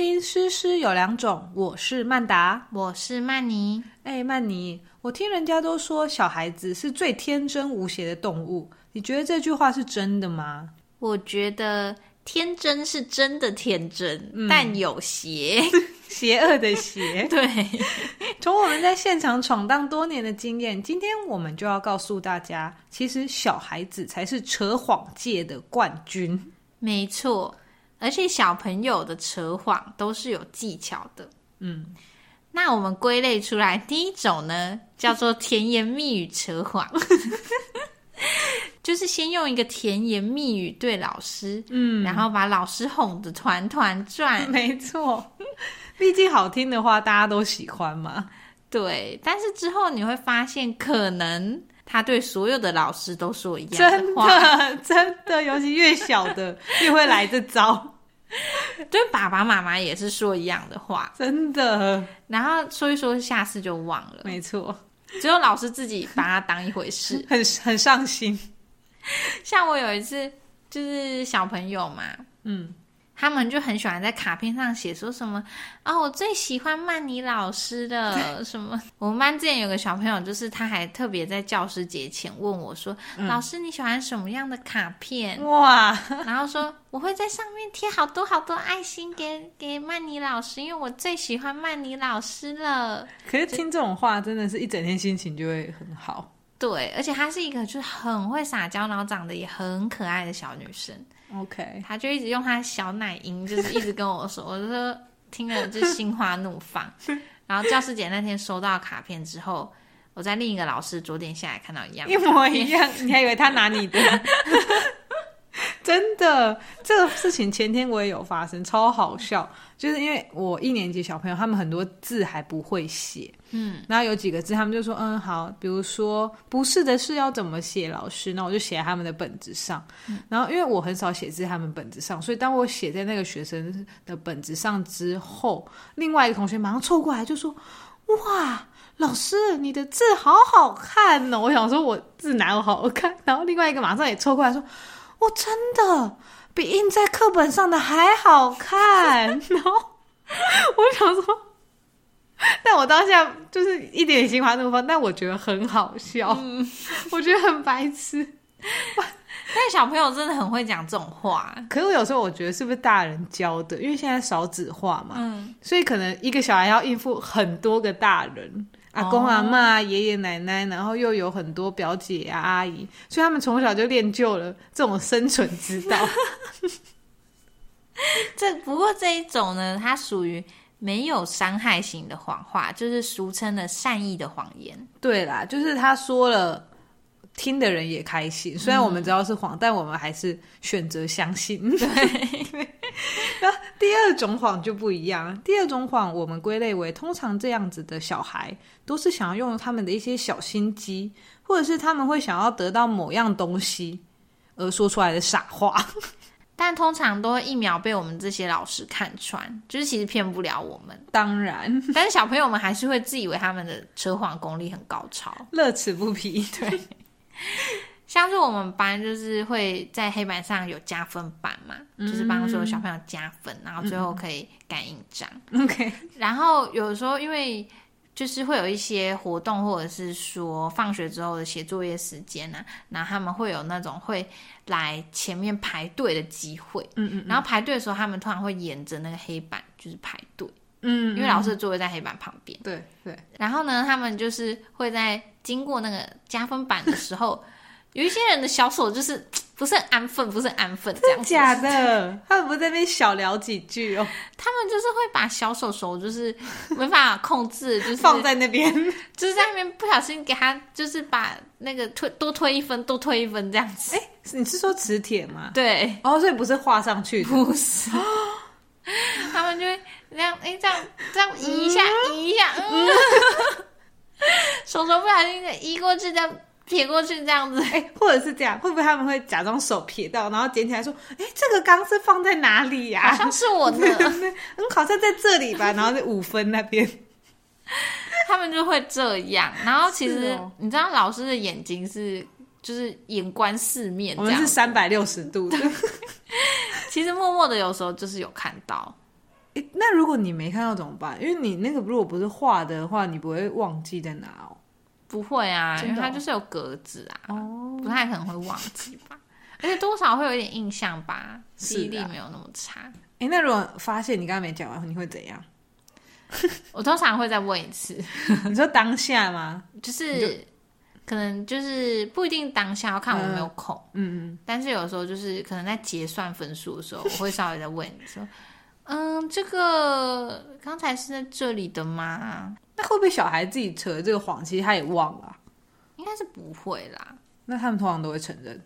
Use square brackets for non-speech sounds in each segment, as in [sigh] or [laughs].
听《诗诗有两种》，我是曼达，我是曼妮。哎，曼妮，我听人家都说小孩子是最天真无邪的动物，你觉得这句话是真的吗？我觉得天真是真的天真，但有邪，[laughs] 邪恶的邪。[laughs] 对，从我们在现场闯荡多年的经验，今天我们就要告诉大家，其实小孩子才是扯谎界的冠军。没错。而且小朋友的扯谎都是有技巧的，嗯，那我们归类出来，第一种呢叫做甜言蜜语扯谎，[laughs] 就是先用一个甜言蜜语对老师，嗯，然后把老师哄得团团转，没错，毕竟好听的话大家都喜欢嘛，对，但是之后你会发现可能。他对所有的老师都说一样的话，真的，[laughs] 真的，尤其越小的 [laughs] 越会来这招。对爸爸妈妈也是说一样的话，真的。然后说一说，下次就忘了。没错，只有老师自己把它当一回事，[laughs] 很很上心。像我有一次，就是小朋友嘛，嗯。他们就很喜欢在卡片上写说什么啊，我最喜欢曼妮老师的 [laughs] 什么。我们班之前有个小朋友，就是他还特别在教师节前问我说：“老师你喜欢什么样的卡片？”哇，然后说我会在上面贴好多好多爱心给给曼妮老师，因为我最喜欢曼妮老师了。可是听这种话，真的是一整天心情就会很好。对，而且她是一个就是很会撒娇，然后长得也很可爱的小女生。OK，她就一直用她小奶音，就是一直跟我说，[laughs] 我就说听了就心花怒放。然后教师节那天收到卡片之后，我在另一个老师桌垫下来看到一样一模一样，你还以为他拿你的？[laughs] 真的，这个事情前天我也有发生，超好笑。就是因为我一年级小朋友，他们很多字还不会写，嗯，然后有几个字，他们就说，嗯，好，比如说不是的是要怎么写，老师，那我就写在他们的本子上。然后因为我很少写字在他们本子上，所以当我写在那个学生的本子上之后，另外一个同学马上凑过来就说，哇，老师，你的字好好看哦！我想说我字哪有好看？然后另外一个马上也凑过来说，我真的。比印在课本上的还好看，[laughs] 然后我想说，但我当下就是一点心花怒放，但我觉得很好笑，我觉得很白痴。[laughs] 但小朋友真的很会讲这种话，可是我有时候我觉得是不是大人教的？因为现在少子化嘛，所以可能一个小孩要应付很多个大人。阿公阿妈、爷爷奶奶，然后又有很多表姐啊、阿姨，所以他们从小就练就了这种生存之道。[laughs] 这不过这一种呢，它属于没有伤害型的谎话，就是俗称的善意的谎言。对啦，就是他说了。听的人也开心，虽然我们知道是谎，但我们还是选择相信。对，[laughs] 那第二种谎就不一样。第二种谎，我们归类为通常这样子的小孩，都是想要用他们的一些小心机，或者是他们会想要得到某样东西而说出来的傻话，[laughs] 但通常都会一秒被我们这些老师看穿，就是其实骗不了我们。当然，但是小朋友们还是会自以为他们的扯谎功力很高超，乐此不疲。对。[laughs] 像是我们班就是会在黑板上有加分板嘛，就是帮所有小朋友加分，然后最后可以盖印章。OK，然后有时候因为就是会有一些活动，或者是说放学之后的写作业时间啊，然后他们会有那种会来前面排队的机会。嗯嗯，然后排队的时候，他们通常会沿着那个黑板就是排队。嗯，因为老师的座位在黑板旁边。对对。然后呢，他们就是会在经过那个加分板的时候，有一些人的小手就是 [tsk] 不是很安分，不是很安分，这样假的？他们不在那边小聊几句哦。他们就是会把小手手就是 [laughs] 没办法控制，就是放在那边，[laughs] 就是在那边不小心给他就是把那个推多推一分，多推一分这样子。哎，你是说磁铁吗？对。哦，所以不是画上去，不是。[gasps] 他们就会这样，哎，这样这样移一下，移一下，嗯，[laughs] 手手不小心移过去，这样撇过去，这样子，哎，或者是这样，会不会他们会假装手撇到，然后捡起来说，哎，这个钢是放在哪里呀？好像是我的，[laughs] 嗯，好像在这里吧，[laughs] 然后在五分那边，他们就会这样。然后其实你知道，老师的眼睛是就是眼观四面，我们是三百六十度的。[laughs] 其实默默的有时候就是有看到，诶，那如果你没看到怎么办？因为你那个如果不是画的话，你不会忘记在哪哦。不会啊，因为它就是有格子啊，哦，不太可能会忘记吧。[laughs] 而且多少会有一点印象吧，是记忆力啊没有那么差。诶，那如果发现你刚刚没讲完，你会怎样？[laughs] 我通常会再问一次，[laughs] 你说当下吗？就是可能就是不一定当下要看我有没有空，嗯嗯，但是有时候就是可能在结算分数的时候，我会稍微再问你说，嗯，这个刚才是在这里的吗？那会不会小孩自己扯这个谎，其实他也忘了啊、应该是不会啦。那他们通常都会承认。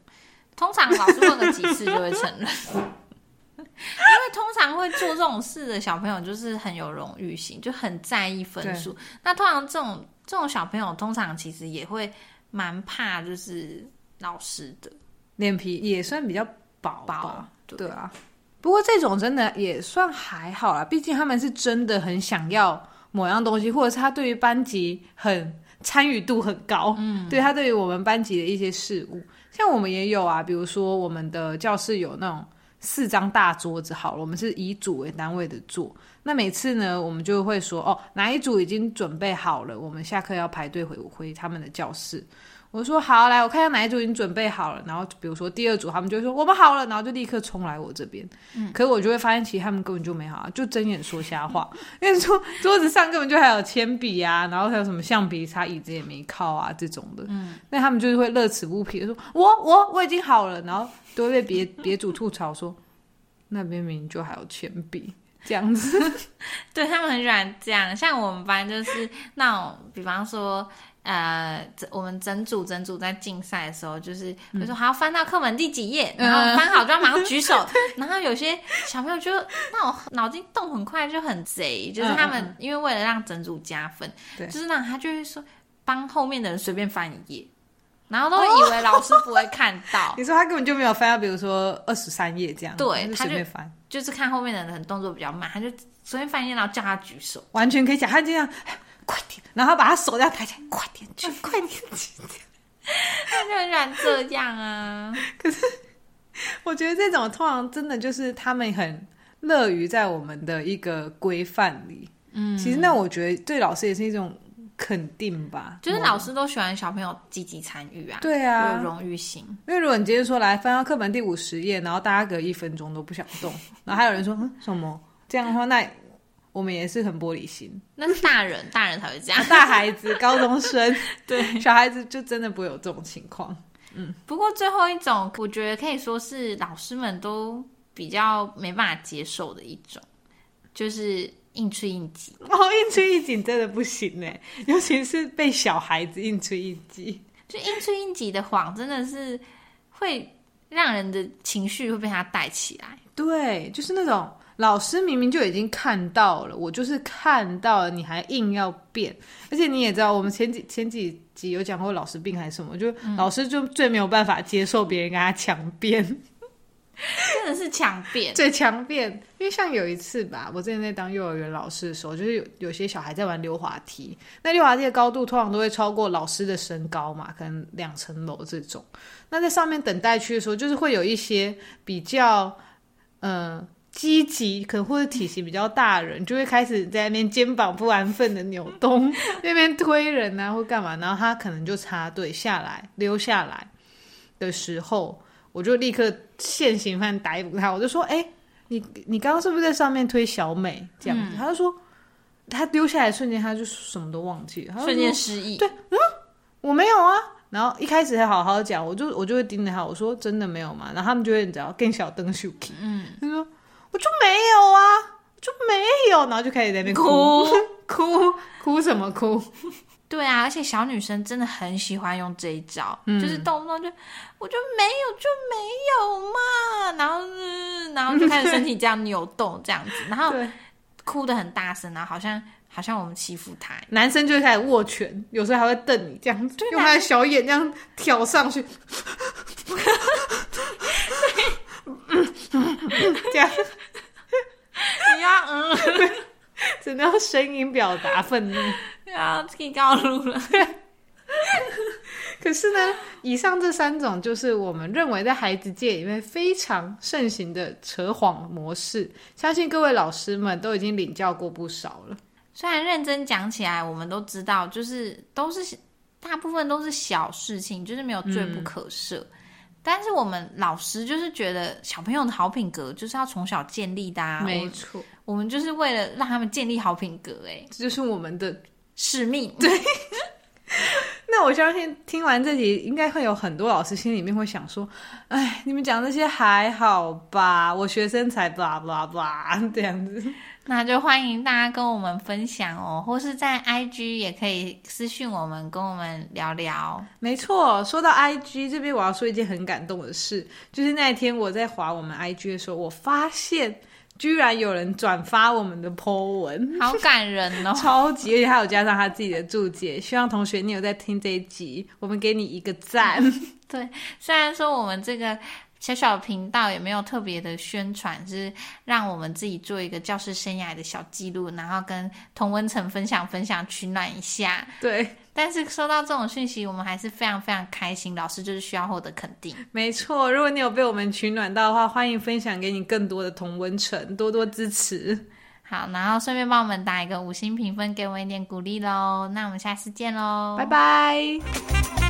通常老师问个几次就会承认，因为通常会做这种事的小朋友就是很有荣誉心，就很在意分数。那通常这种这种小朋友，通常其实也会蛮怕就是老师的脸皮也算比较薄包吧，，对对啊。不过这种真的也算还好啦，毕竟他们是真的很想要某样东西，或者是他对于班级很参与度很高，嗯，[laughs] 对他对于我们班级的一些事物，像我们也有啊，比如说我们的教室有那种四张大桌子，好了，我们是以组为单位的坐，那每次呢，我们就会说哦，哪一组已经准备好了，我们下课要排队回回他们的教室。我说好，来，我看一下哪一组已经准备好了。然后比如说第二组，他们就会说我们好了，然后就立刻冲来我这边。嗯，可是我就会发现，其实他们根本就没好啊，就睁眼说瞎话。[laughs] 因为桌桌子上根本就还有铅笔啊，然后还有什么橡皮擦，椅子也没靠啊这种的。嗯，那他们就是会乐此不疲的说，我我我已经好了，然后都会被别别组吐槽说，那边明明就还有铅笔。这样子，[laughs] 对他们很喜欢这样。像我们班就是那种，比方说，呃，整我们整组整组在竞赛的时候，就是比如说还要翻到课本第几页，然后翻好就要马上举手。然后有些小朋友就那种脑筋动很快，就很贼，[laughs] 就是他们因为为了让整组加分，对就是那种他就会说帮后面的人随便翻一页。然后都会以为老师不会看到，[laughs] 你说他根本就没有翻到，比如说二十三页这样，对他就随便翻，就是看后面的人动作比较慢，他就随便翻一页，然后叫他举手。完全可以讲，他就这样 [sighs] 快点，然后把他手这样抬起来，[laughs] 快点去，快点去。[laughs] 他就很喜欢这样啊。可是我觉得这种通常真的就是他们很乐于在我们的一个规范里。嗯，其实那我觉得对老师也是一种肯定吧，就是老师都喜欢小朋友积极参与啊，对啊有荣誉心。因为如果你今天说来翻到课本第五十页，然后大家隔一分钟都不想动，[laughs] 然后还有人说嗯什么这样的话，那我们也是很玻璃心。那是大人，大人才会这样。大孩子、[laughs] 高中生，[laughs] 对，小孩子就真的不会有这种情况。嗯不过最后一种，我觉得可以说是老师们都比较没办法接受的一种，就是应吹应急。哦，应吹一紧真的不行哎，[laughs] 尤其是被小孩子应吹一挤。就应吹应急的谎，真的是会让人的情绪会被他带起来。对，就是那种老师明明就已经看到了，我就是看到了，你还硬要变，而且你也知道，我们前几前几集有讲过老师病还是什么，就、老师就最没有办法接受别人跟他强辩，[laughs] 真的是强辩。最强辩。因为像有一次吧，我之前在当幼儿园老师的时候，就是有有些小孩在玩溜滑梯，那溜滑梯的高度通常都会超过老师的身高嘛，可能两层楼这种。那在上面等待区的时候，就是会有一些比较呃积极，可能或者体型比较大的人，就会开始在那边肩膀不安分的扭动，那边推人啊或干嘛，然后他可能就插队下来溜下来的时候，我就立刻现行犯逮捕他，我就说：“哎、你你刚刚是不是在上面推小美这样子？”他就说。他丢下来瞬间，他就什么都忘记了。他瞬说间失忆，对嗯我没有啊。然后一开始还好好讲，我就我就会盯着他，我说真的没有嘛。然后他们就会你知道更小灯 s h 嗯，他说我就没有啊，我就没有，然后就开始在那边哭哭 [laughs] 哭什么哭？对啊，而且小女生真的很喜欢用这一招，嗯。就是动不动就我就没有就没有嘛，然后、嗯、然后就开始身体这样扭动这样子，然后，[laughs] 哭的很大声，然后好像好像我们欺负她。男生就会开始握拳，有时候还会瞪你这样子，用他的小眼这样挑上去，[laughs] 这样。你要嗯，[laughs] 只能用声音表达愤怒。要提高路了。[laughs] 可是呢，以上这三种就是我们认为在孩子界里面非常盛行的扯谎模式，相信各位老师们都已经领教过不少了。虽然认真讲起来，我们都知道，就是都是大部分都是小事情，就是没有罪不可赦。但是我们老师就是觉得小朋友的好品格就是要从小建立的，啊没错。我们就是为了让他们建立好品格，哎，这就是我们的使命。对。[laughs] 那我相信听完这集，应该会有很多老师心里面会想说：“哎，你们讲这些还好吧？我学生才吧吧吧这样子。”那就欢迎大家跟我们分享哦，或是在 IG 也可以私讯我们，跟我们聊聊。没错，说到 IG 这边，我要说一件很感动的事，就是那一天我在划我们 IG 的时候，我发现。居然有人转发我们的 po 文，好感人哦！[laughs] 超级，而且还有加上他自己的注解。希望同学你有在听这一集，我们给你一个赞。[laughs] 对，虽然说我们这个小小频道也没有特别的宣传，是让我们自己做一个教师生涯的小记录，然后跟同温层分享分享，取暖一下。对。但是收到这种讯息，我们还是非常非常开心。老师就是需要获得肯定，没错。如果你有被我们取暖到的话，欢迎分享给你更多的同温层，多多支持。好，然后顺便帮我们打一个五星评分，给我一点鼓励喽。那我们下次见喽，拜拜。